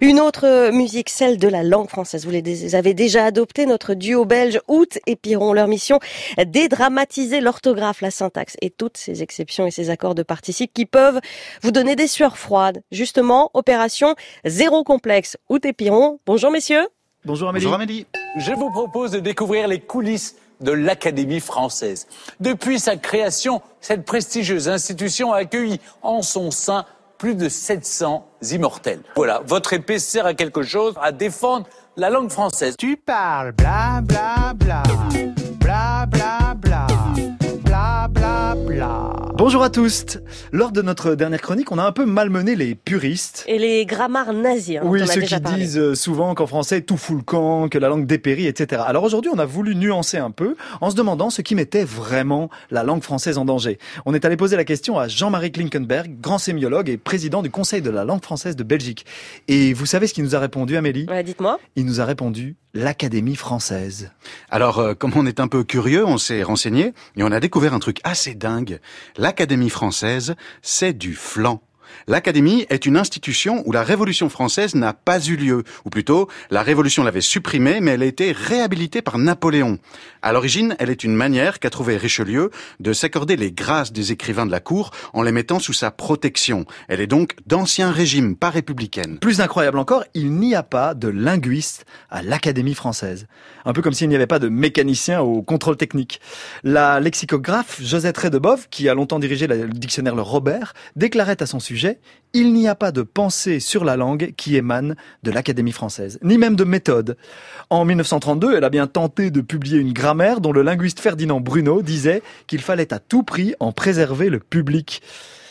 Une autre musique, celle de la langue française. Vous les avez déjà adopté, notre duo belge Out et Piron. Leur mission, dédramatiser l'orthographe, la syntaxe et toutes ces exceptions et ces accords de participes qui peuvent vous donner des sueurs froides. Justement, opération zéro complexe. Out et Piron. Bonjour messieurs. Bonjour Amélie. Bonjour Amélie. Je vous propose de découvrir les coulisses de l'Académie française. Depuis sa création, cette prestigieuse institution a accueilli en son sein plus de 700 immortels. Voilà, votre épée sert à quelque chose, à défendre la langue française. Tu parles bla bla bla, bla bla Bonjour à tous. Lors de notre dernière chronique, on a un peu malmené les puristes. Et les grammaires nazis. Hein, oui, ceux qui parlé. disent euh, souvent qu'en français tout fout le camp, que la langue dépérit, etc. Alors aujourd'hui, on a voulu nuancer un peu en se demandant ce qui mettait vraiment la langue française en danger. On est allé poser la question à Jean-Marie Klinkenberg, grand sémiologue et président du Conseil de la langue française de Belgique. Et vous savez ce qu'il nous a répondu, Amélie? Ouais, Dites-moi. Il nous a répondu l'Académie française. Alors, euh, comme on est un peu curieux, on s'est renseigné et on a découvert un truc assez dingue. L'Académie française, c'est du flan. L'Académie est une institution où la Révolution française n'a pas eu lieu, ou plutôt, la Révolution l'avait supprimée, mais elle a été réhabilitée par Napoléon. À l'origine, elle est une manière qu'a trouvé Richelieu de s'accorder les grâces des écrivains de la cour en les mettant sous sa protection. Elle est donc d'ancien régime, pas républicaine. Plus incroyable encore, il n'y a pas de linguiste à l'Académie française. Un peu comme s'il n'y avait pas de mécanicien au contrôle technique. La lexicographe Josette Redebov, qui a longtemps dirigé le dictionnaire Le Robert, déclarait à son sujet il n'y a pas de pensée sur la langue qui émane de l'Académie française, ni même de méthode. En 1932, elle a bien tenté de publier une grammaire dont le linguiste Ferdinand Bruno disait qu'il fallait à tout prix en préserver le public.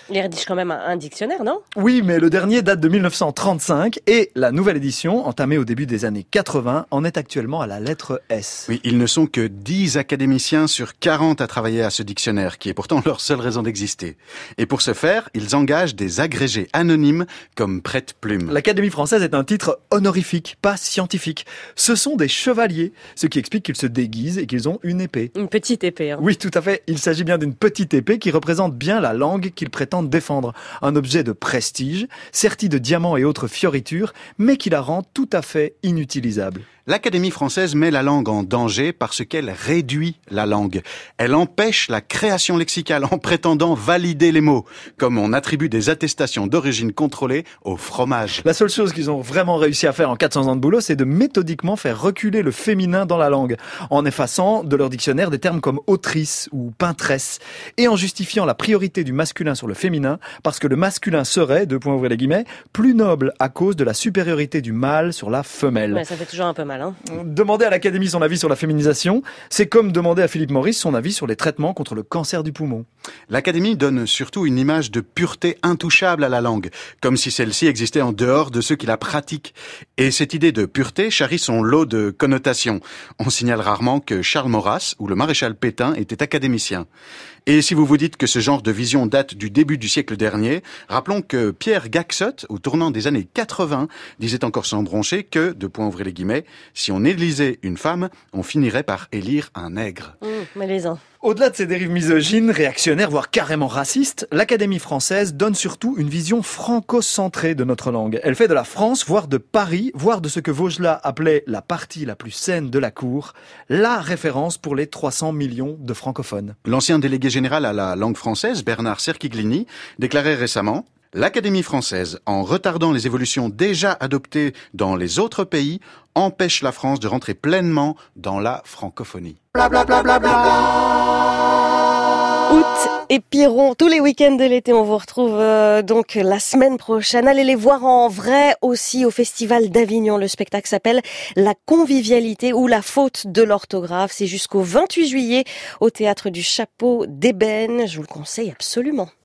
Il rédige quand même un, un dictionnaire, non? Oui, mais le dernier date de 1935 et la nouvelle édition, entamée au début des années 80, en est actuellement à la lettre S. Oui, ils ne sont que 10 académiciens sur 40 à travailler à ce dictionnaire, qui est pourtant leur seule raison d'exister. Et pour ce faire, ils engagent des agrégés anonymes comme prête-plume. L'Académie française est un titre honorifique, pas scientifique. Ce sont des chevaliers, ce qui explique qu'ils se déguisent et qu'ils ont une épée. Une petite épée. Hein. Oui, tout à fait. Il s'agit bien d'une petite épée qui représente bien la langue qu'ils prétendent défendre. Un objet de prestige, serti de diamants et autres fioritures, mais qui la rend tout à fait inutilisable. L'Académie française met la langue en danger parce qu'elle réduit la langue. Elle empêche la création lexicale en prétendant valider les mots, comme on attribue des attestations d'origine contrôlée au fromage. La seule chose qu'ils ont vraiment réussi à faire en 400 ans de boulot, c'est de méthodiquement faire reculer le féminin dans la langue, en effaçant de leur dictionnaire des termes comme autrice ou peintresse, et en justifiant la priorité du masculin sur le féminin, parce que le masculin serait, deux points ouvrés les guillemets, plus noble à cause de la supériorité du mâle sur la femelle. Ouais, ça fait toujours un peu mal. Hein. Demander à l'Académie son avis sur la féminisation, c'est comme demander à Philippe Maurice son avis sur les traitements contre le cancer du poumon. L'Académie donne surtout une image de pureté intouchable à la langue, comme si celle-ci existait en dehors de ceux qui la pratiquent. Et cette idée de pureté charrie son lot de connotations. On signale rarement que Charles Maurras ou le maréchal Pétain étaient académiciens. Et si vous vous dites que ce genre de vision date du début du siècle dernier, rappelons que Pierre Gaxot, au tournant des années 80, disait encore sans broncher que, de point ouvrir les guillemets, si on élisait une femme, on finirait par élire un nègre. Mmh, mais les uns. Au-delà de ces dérives misogynes, réactionnaires, voire carrément racistes, l'Académie française donne surtout une vision franco-centrée de notre langue. Elle fait de la France, voire de Paris, voire de ce que Vaugelas appelait la partie la plus saine de la cour, la référence pour les 300 millions de francophones. L'ancien délégué général à la langue française, Bernard Serquiglini, déclarait récemment L'Académie française, en retardant les évolutions déjà adoptées dans les autres pays, empêche la France de rentrer pleinement dans la francophonie. Août et Piron, tous les week-ends de l'été, on vous retrouve euh, donc la semaine prochaine. Allez les voir en vrai aussi au Festival d'Avignon. Le spectacle s'appelle La convivialité ou la faute de l'orthographe. C'est jusqu'au 28 juillet au Théâtre du Chapeau d'Ébène. Je vous le conseille absolument.